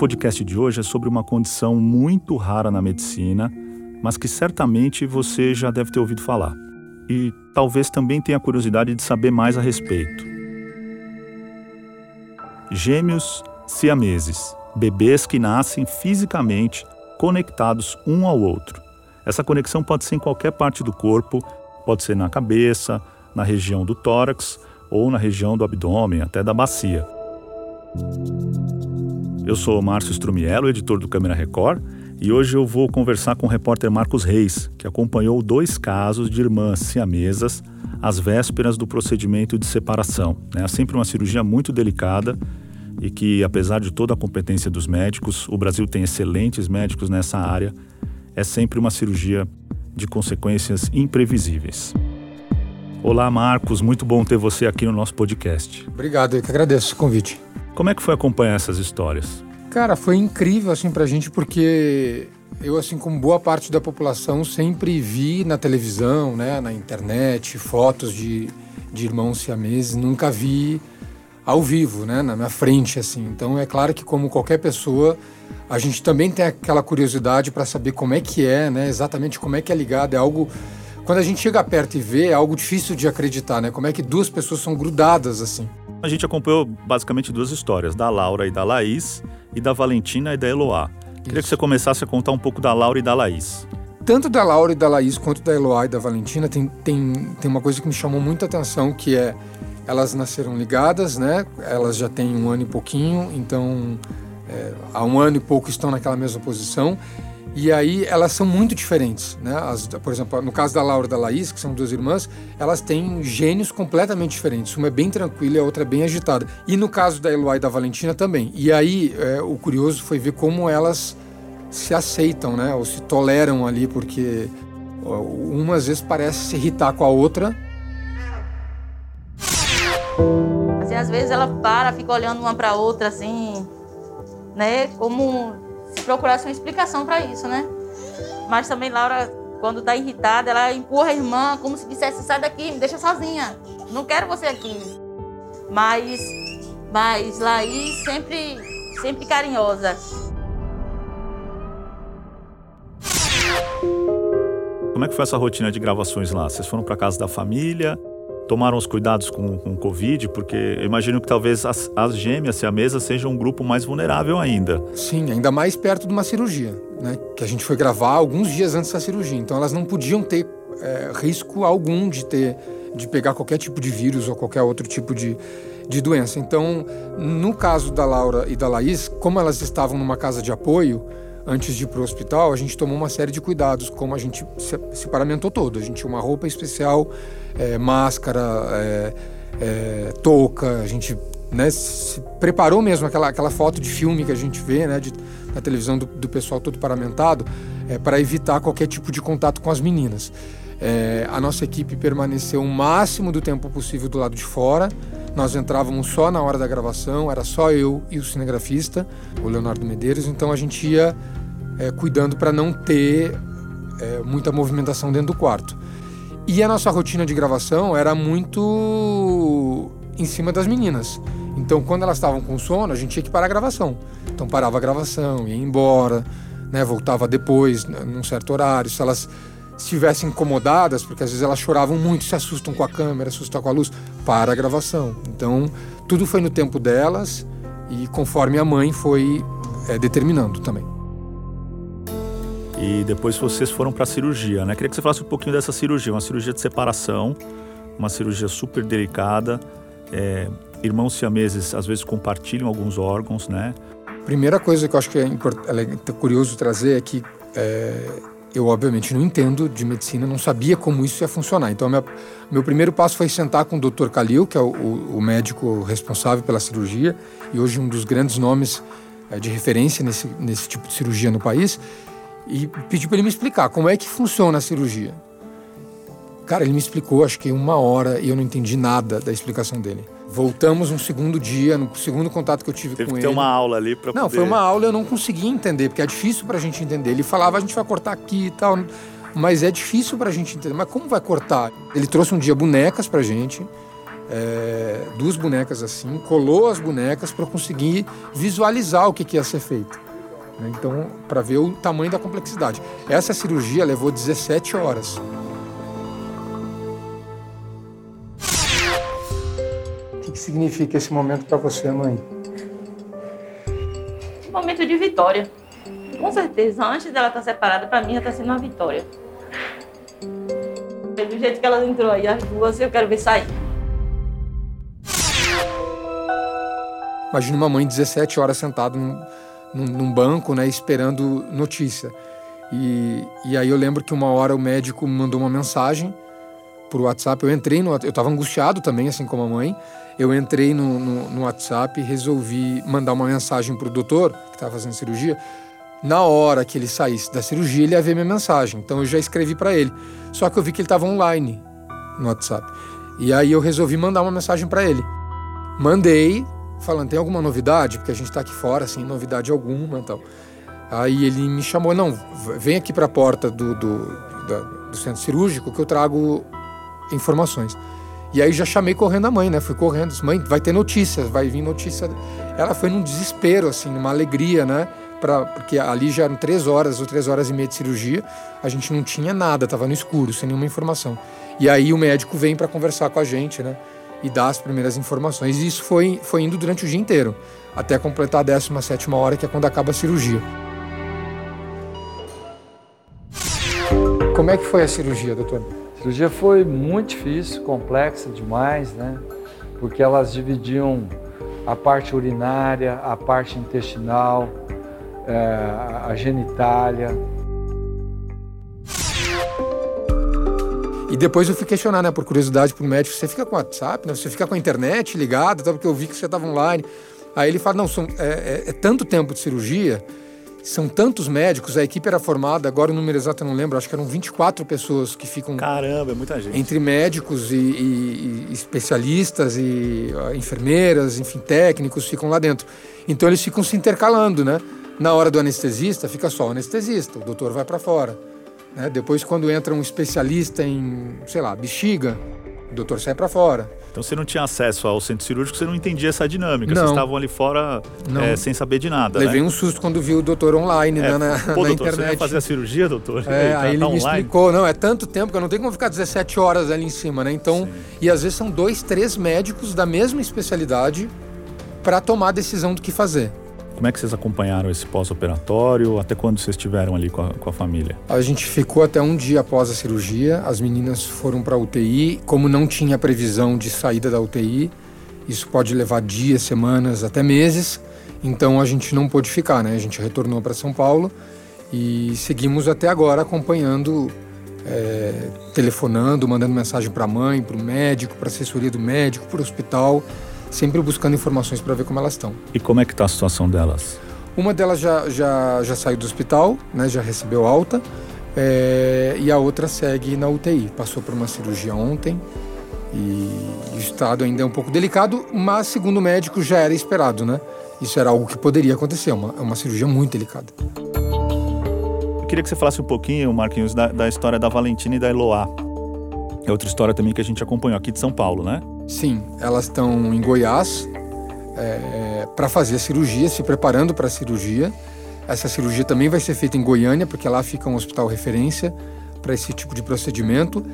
Podcast de hoje é sobre uma condição muito rara na medicina, mas que certamente você já deve ter ouvido falar. E talvez também tenha curiosidade de saber mais a respeito. Gêmeos siameses, bebês que nascem fisicamente conectados um ao outro. Essa conexão pode ser em qualquer parte do corpo, pode ser na cabeça, na região do tórax ou na região do abdômen, até da bacia. Eu sou Márcio Strumiello, editor do Câmara Record, e hoje eu vou conversar com o repórter Marcos Reis, que acompanhou dois casos de irmãs siamesas às vésperas do procedimento de separação. É sempre uma cirurgia muito delicada e que, apesar de toda a competência dos médicos, o Brasil tem excelentes médicos nessa área, é sempre uma cirurgia de consequências imprevisíveis. Olá, Marcos, muito bom ter você aqui no nosso podcast. Obrigado, eu que agradeço o convite. Como é que foi acompanhar essas histórias? Cara, foi incrível assim pra gente porque eu assim como boa parte da população sempre vi na televisão, né, na internet, fotos de, de irmãos siameses, nunca vi ao vivo, né, na minha frente assim. Então é claro que como qualquer pessoa, a gente também tem aquela curiosidade para saber como é que é, né, exatamente como é que é ligado, é algo quando a gente chega perto e vê, é algo difícil de acreditar, né? Como é que duas pessoas são grudadas assim. A gente acompanhou basicamente duas histórias, da Laura e da Laís, e da Valentina e da Eloá. Isso. Queria que você começasse a contar um pouco da Laura e da Laís. Tanto da Laura e da Laís quanto da Eloá e da Valentina tem, tem, tem uma coisa que me chamou muita atenção, que é elas nasceram ligadas, né? Elas já têm um ano e pouquinho, então é, há um ano e pouco estão naquela mesma posição. E aí elas são muito diferentes, né? As, por exemplo, no caso da Laura e da Laís, que são duas irmãs, elas têm gênios completamente diferentes. Uma é bem tranquila e a outra é bem agitada. E no caso da Eloy e da Valentina também. E aí é, o curioso foi ver como elas se aceitam, né? Ou se toleram ali, porque uma às vezes parece se irritar com a outra. Assim, às vezes ela para, fica olhando uma para outra assim, né? Como procurasse uma explicação para isso, né? Mas também Laura, quando está irritada, ela empurra a irmã como se dissesse: sai daqui, me deixa sozinha, não quero você aqui. Mas, mas Laís sempre, sempre carinhosa. Como é que foi essa rotina de gravações lá? Vocês foram para casa da família? Tomaram os cuidados com, o Covid? Porque eu imagino que talvez as, as gêmeas e a mesa sejam um grupo mais vulnerável ainda. Sim, ainda mais perto de uma cirurgia, né? Que a gente foi gravar alguns dias antes da cirurgia. Então elas não podiam ter é, risco algum de ter de pegar qualquer tipo de vírus ou qualquer outro tipo de, de doença. Então, no caso da Laura e da Laís, como elas estavam numa casa de apoio, antes de ir para o hospital, a gente tomou uma série de cuidados, como a gente se, se paramentou todo. A gente tinha uma roupa especial, é, máscara, é, é, touca, a gente né, se preparou mesmo aquela, aquela foto de filme que a gente vê né, de, na televisão do, do pessoal todo paramentado, é, para evitar qualquer tipo de contato com as meninas. É, a nossa equipe permaneceu o máximo do tempo possível do lado de fora. Nós entrávamos só na hora da gravação, era só eu e o cinegrafista, o Leonardo Medeiros, então a gente ia é, cuidando para não ter é, muita movimentação dentro do quarto. E a nossa rotina de gravação era muito em cima das meninas. Então, quando elas estavam com sono, a gente tinha que parar a gravação. Então, parava a gravação, ia embora, né, voltava depois, num certo horário. Se elas estivessem incomodadas, porque às vezes elas choravam muito, se assustam com a câmera, assustam com a luz, para a gravação. Então, tudo foi no tempo delas e conforme a mãe foi é, determinando também. E depois vocês foram para a cirurgia, né? Queria que você falasse um pouquinho dessa cirurgia, uma cirurgia de separação, uma cirurgia super delicada. É, irmãos siameses às vezes compartilham alguns órgãos, né? Primeira coisa que eu acho que é, é curioso trazer é que é, eu obviamente não entendo de medicina, não sabia como isso ia funcionar. Então, minha, meu primeiro passo foi sentar com o Dr. Kalil, que é o, o, médico responsável pela cirurgia e hoje um dos grandes nomes é, de referência nesse, nesse tipo de cirurgia no país, e pedi para ele me explicar como é que funciona a cirurgia. Cara, ele me explicou, acho que uma hora, e eu não entendi nada da explicação dele. Voltamos um segundo dia, no segundo contato que eu tive Teve com ele. ter uma aula ali para Não, poder... foi uma aula eu não conseguia entender, porque é difícil para a gente entender. Ele falava, a gente vai cortar aqui e tal, mas é difícil para a gente entender. Mas como vai cortar? Ele trouxe um dia bonecas para gente, é, duas bonecas assim, colou as bonecas para conseguir visualizar o que, que ia ser feito. Né? Então, para ver o tamanho da complexidade. Essa cirurgia levou 17 horas. O que, significa esse momento para você, mãe? Um momento de vitória. Com certeza, antes dela estar tá separada, para mim já está sendo uma vitória. Do jeito que ela entrou aí, as duas, eu quero ver sair. Imagina uma mãe 17 horas sentada num, num, num banco, né, esperando notícia. E, e aí eu lembro que uma hora o médico me mandou uma mensagem por WhatsApp. Eu entrei no, eu estava angustiado também, assim como a mãe. Eu entrei no, no, no WhatsApp e resolvi mandar uma mensagem para o doutor que estava fazendo cirurgia. Na hora que ele saísse da cirurgia, ele ia ver minha mensagem. Então eu já escrevi para ele. Só que eu vi que ele estava online no WhatsApp. E aí eu resolvi mandar uma mensagem para ele. Mandei, falando, tem alguma novidade? Porque a gente está aqui fora, sem novidade alguma e tal. Aí ele me chamou, não, vem aqui para a porta do, do, do centro cirúrgico que eu trago informações. E aí já chamei correndo a mãe, né? Fui correndo, disse, mãe, vai ter notícias, vai vir notícia. Ela foi num desespero, assim, numa alegria, né? Pra, porque ali já eram três horas ou três horas e meia de cirurgia, a gente não tinha nada, estava no escuro, sem nenhuma informação. E aí o médico vem para conversar com a gente, né? E dar as primeiras informações. E isso foi, foi indo durante o dia inteiro, até completar a 17 hora, que é quando acaba a cirurgia. Como é que foi a cirurgia, doutor? A cirurgia foi muito difícil, complexa demais, né? Porque elas dividiam a parte urinária, a parte intestinal, é, a genitália, E depois eu fui questionar, né, por curiosidade pro médico, você fica com WhatsApp, né? Você fica com a internet ligada, porque eu vi que você estava online. Aí ele fala, não, são, é, é, é, tanto tempo de cirurgia, são tantos médicos, a equipe era formada, agora o número exato eu não lembro, acho que eram 24 pessoas que ficam... Caramba, é muita gente. Entre médicos e, e, e especialistas e enfermeiras, enfim, técnicos, ficam lá dentro. Então eles ficam se intercalando, né? Na hora do anestesista, fica só o anestesista, o doutor vai para fora. Né? Depois, quando entra um especialista em, sei lá, bexiga, o doutor sai para fora. Então você não tinha acesso ao centro cirúrgico, você não entendia essa dinâmica. Não. Vocês estavam ali fora é, sem saber de nada. Levei né? um susto quando vi o doutor online é, né, na, pô, na doutor, internet. Você ia fazer a cirurgia, doutor? É, aí ele tá me explicou, não, é tanto tempo que eu não tenho como ficar 17 horas ali em cima, né? Então, Sim. e às vezes são dois, três médicos da mesma especialidade para tomar a decisão do que fazer. Como é que vocês acompanharam esse pós-operatório? Até quando vocês estiveram ali com a, com a, família? A gente ficou até um dia após a cirurgia. As meninas foram para UTI. Como não tinha previsão de saída da UTI, isso pode levar dias, semanas, até meses. Então a gente não pôde ficar, né? A gente retornou para São Paulo e seguimos até agora acompanhando, é, telefonando, mandando mensagem para a mãe, para o médico, para a assessoria do médico, para o hospital sempre buscando informações para ver como elas estão. E como é que está a situação delas? Uma delas já, já, já saiu do hospital, né, já recebeu alta, é, e a outra segue na UTI. Passou por uma cirurgia ontem e o estado ainda é um pouco delicado, mas segundo o médico já era esperado, né? Isso era algo que poderia acontecer, uma, uma cirurgia muito delicada. Eu queria que você falasse um pouquinho, Marquinhos, da, da história da Valentina e da Eloá. É outra história também que a gente acompanhou aqui de São Paulo, né? Sim, elas estão em Goiás é, para fazer a cirurgia, se preparando para a cirurgia. Essa cirurgia também vai ser feita em Goiânia, porque lá fica um hospital referência para esse tipo de procedimento.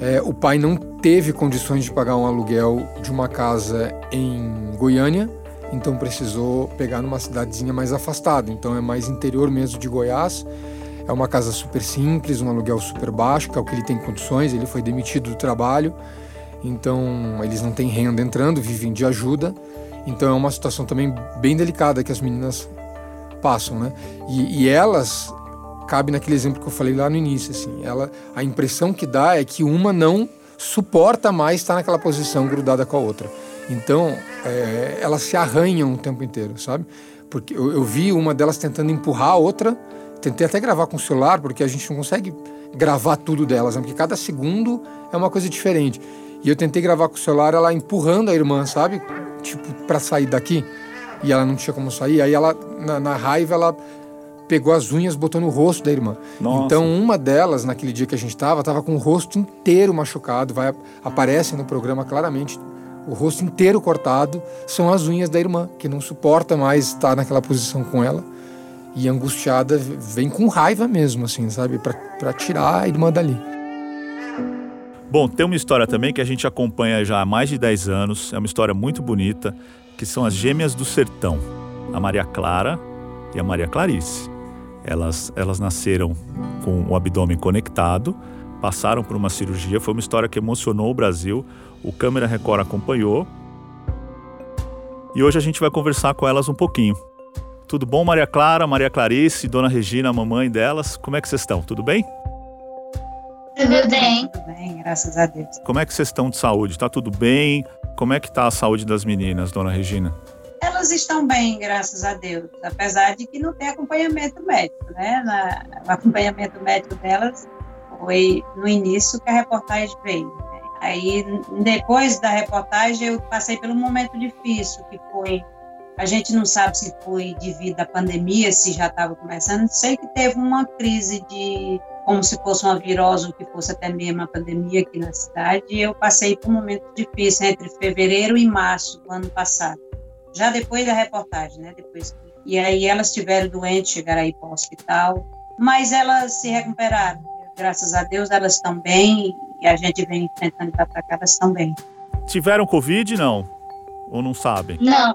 É, o pai não teve condições de pagar um aluguel de uma casa em Goiânia, então precisou pegar numa cidadezinha mais afastada. Então é mais interior mesmo de Goiás. É uma casa super simples, um aluguel super baixo, que é o que ele tem condições. Ele foi demitido do trabalho então eles não têm renda entrando, vivem de ajuda. Então é uma situação também bem delicada que as meninas passam, né? E, e elas cabe naquele exemplo que eu falei lá no início, assim, ela a impressão que dá é que uma não suporta mais estar naquela posição grudada com a outra. Então é, elas se arranham o tempo inteiro, sabe? Porque eu, eu vi uma delas tentando empurrar a outra, tentei até gravar com o celular porque a gente não consegue gravar tudo delas, né? porque cada segundo é uma coisa diferente. E eu tentei gravar com o celular, ela empurrando a irmã, sabe? Tipo, para sair daqui. E ela não tinha como sair. Aí ela, na, na raiva, ela pegou as unhas, botou no rosto da irmã. Nossa. Então, uma delas, naquele dia que a gente tava, tava com o rosto inteiro machucado. Vai, aparece no programa claramente o o rosto inteiro cortado, são as unhas da irmã, que não suporta mais estar naquela posição com ela. E angustiada, vem com raiva mesmo, assim, sabe? Para tirar a irmã dali. Bom, tem uma história também que a gente acompanha já há mais de 10 anos, é uma história muito bonita, que são as gêmeas do sertão, a Maria Clara e a Maria Clarice. Elas, elas nasceram com o abdômen conectado, passaram por uma cirurgia, foi uma história que emocionou o Brasil, o Câmera Record acompanhou. E hoje a gente vai conversar com elas um pouquinho. Tudo bom, Maria Clara, Maria Clarice, Dona Regina, a mamãe delas? Como é que vocês estão? Tudo bem? Tudo bem. Tudo bem, graças a Deus. Como é que vocês estão de saúde? Tá tudo bem? Como é que tá a saúde das meninas, dona Regina? Elas estão bem, graças a Deus, apesar de que não tem acompanhamento médico, né? Na, o acompanhamento médico delas foi no início que a reportagem veio. Né? Aí, depois da reportagem, eu passei um momento difícil, que foi a gente não sabe se foi devido à pandemia, se já estava começando. Sei que teve uma crise de como se fosse uma virose ou que fosse até mesmo uma pandemia aqui na cidade. E eu passei por um momento difícil entre fevereiro e março do ano passado. Já depois da reportagem, né? Depois e aí elas estiveram doentes, chegaram aí para o hospital, mas elas se recuperaram. Graças a Deus elas estão bem e a gente vem enfrentando para cá, elas estão bem. Tiveram Covid, não? Ou não sabem? Não.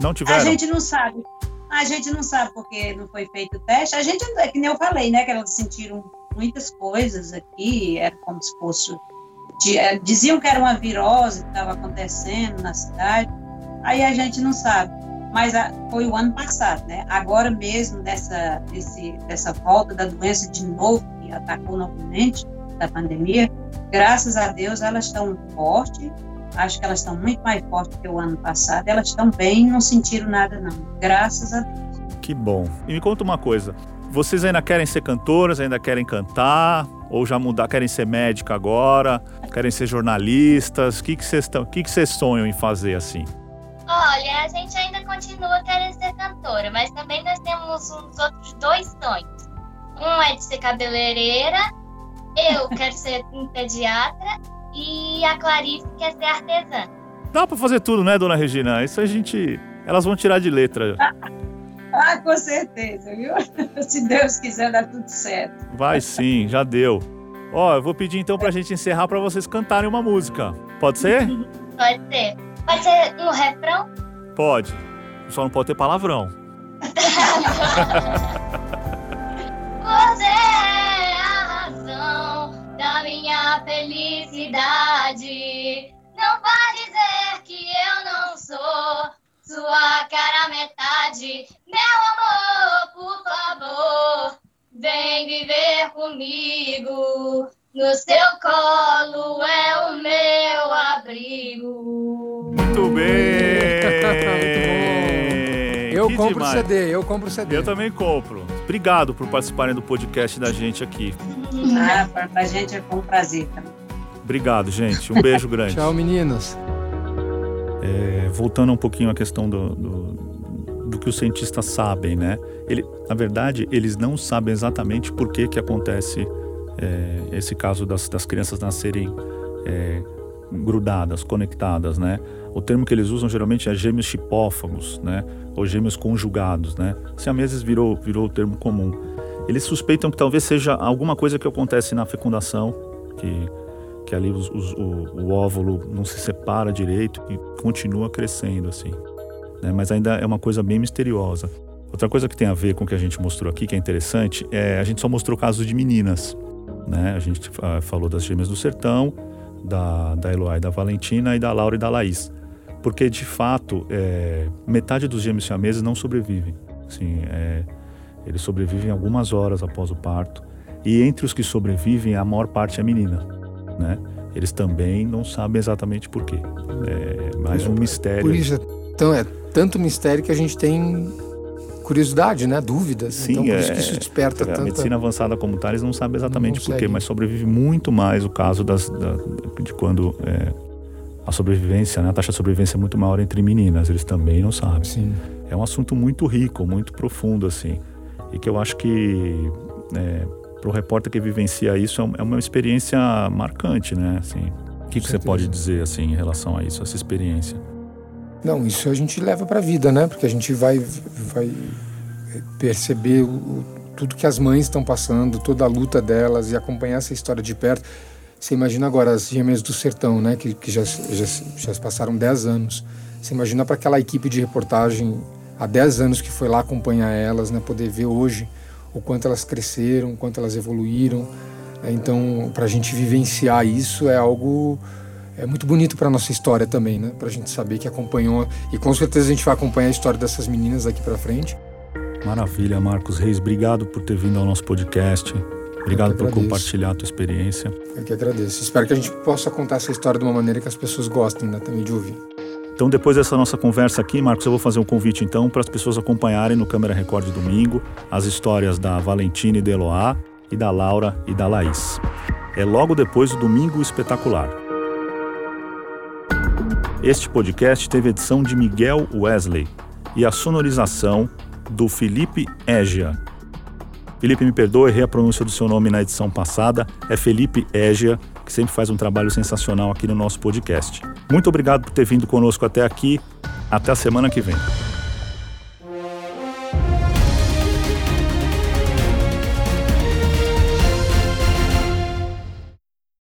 Não tiveram? A gente não sabe. A gente não sabe porque não foi feito o teste. A gente, é que nem eu falei, né? Que elas sentiram muitas coisas aqui, era como se fosse. É, diziam que era uma virose que estava acontecendo na cidade, aí a gente não sabe. Mas a, foi o ano passado, né? Agora mesmo, dessa, desse, dessa volta da doença de novo, que atacou novamente, da pandemia, graças a Deus elas estão fortes, Acho que elas estão muito mais fortes que o ano passado. Elas estão bem, não sentiram nada, não. Graças a Deus. Que bom. E me conta uma coisa. Vocês ainda querem ser cantoras, ainda querem cantar? Ou já mudar, querem ser médica agora? Querem ser jornalistas? O que, que vocês que que vocês sonham em fazer assim? Olha, a gente ainda continua querendo ser cantora, mas também nós temos uns outros dois sonhos. Um é de ser cabeleireira, eu quero ser pediatra e a Clarice quer ser artesã. Dá pra fazer tudo, né, dona Regina? Isso a gente. Elas vão tirar de letra. Ah, com certeza, viu? Se Deus quiser, dá tudo certo. Vai sim, já deu. Ó, eu vou pedir então pra gente encerrar pra vocês cantarem uma música. Pode ser? Pode ser. Pode ser um refrão? Pode. Só não pode ter palavrão. Felicidade. Não vai dizer que eu não sou sua cara metade. Meu amor, por favor, vem viver comigo. No seu colo é o meu abrigo. Muito bem! Eu que compro demais. CD, eu compro CD. Eu também compro. Obrigado por participarem do podcast da gente aqui. Ah, pra, pra gente é um prazer também. Obrigado, gente. Um beijo grande. Tchau, meninas. É, voltando um pouquinho à questão do, do, do, que os cientistas sabem, né? Ele, na verdade, eles não sabem exatamente por que, que acontece é, esse caso das, das crianças nascerem é, grudadas, conectadas, né? O termo que eles usam geralmente é gêmeos chipófagos, né? Ou gêmeos conjugados, né? Siameses virou, virou o termo comum. Eles suspeitam que talvez seja alguma coisa que acontece na fecundação, que, que ali os, os, o, o, óvulo não se separa direito e continua crescendo assim. Né? Mas ainda é uma coisa bem misteriosa. Outra coisa que tem a ver com o que a gente mostrou aqui, que é interessante, é a gente só mostrou casos de meninas. Né? A gente uh, falou das gêmeas do sertão, da, da Eloá e da Valentina e da Laura e da Laís. Porque, de fato, é, metade dos gêmeos siameses não sobrevivem. Assim, é, eles sobrevivem algumas horas após o parto. E entre os que sobrevivem, a maior parte é menina. Né? Eles também não sabem exatamente por quê. É mais um mistério. Por isso, então, é tanto mistério que a gente tem curiosidade, né? Dúvidas. Sim, então, por é, isso que isso desperta a tanta... medicina avançada como tal, eles não sabem exatamente por quê, mas sobrevive muito mais o caso das, da, de quando é, a sobrevivência, né? a taxa de sobrevivência é muito maior entre meninas, eles também não sabem. Sim. É um assunto muito rico, muito profundo, assim, e que eu acho que é, para o repórter que vivencia isso é, é uma experiência marcante, né? Assim, que, que você pode dizer assim em relação a isso, essa experiência? Não, isso a gente leva para a vida, né? Porque a gente vai, vai perceber o, tudo que as mães estão passando, toda a luta delas e acompanhar essa história de perto. Você imagina agora as gêmeas do sertão, né? Que, que já, já, já passaram 10 anos. Você imagina para aquela equipe de reportagem há 10 anos que foi lá acompanhar elas, né? Poder ver hoje o quanto elas cresceram, o quanto elas evoluíram. Então, para a gente vivenciar isso é algo é muito bonito para nossa história também, né? Para a gente saber que acompanhou e com certeza a gente vai acompanhar a história dessas meninas daqui para frente. Maravilha, Marcos Reis, obrigado por ter vindo ao nosso podcast. Obrigado por compartilhar a tua experiência. Eu que agradeço. Espero que a gente possa contar essa história de uma maneira que as pessoas gostem né, também de ouvir. Então, depois dessa nossa conversa aqui, Marcos, eu vou fazer um convite então para as pessoas acompanharem no Câmera Record domingo as histórias da Valentina e da Eloá e da Laura e da Laís. É logo depois do Domingo Espetacular. Este podcast teve edição de Miguel Wesley e a sonorização do Felipe Égia. Felipe, me perdoe, errei a pronúncia do seu nome na edição passada. É Felipe Égia, que sempre faz um trabalho sensacional aqui no nosso podcast. Muito obrigado por ter vindo conosco até aqui. Até a semana que vem.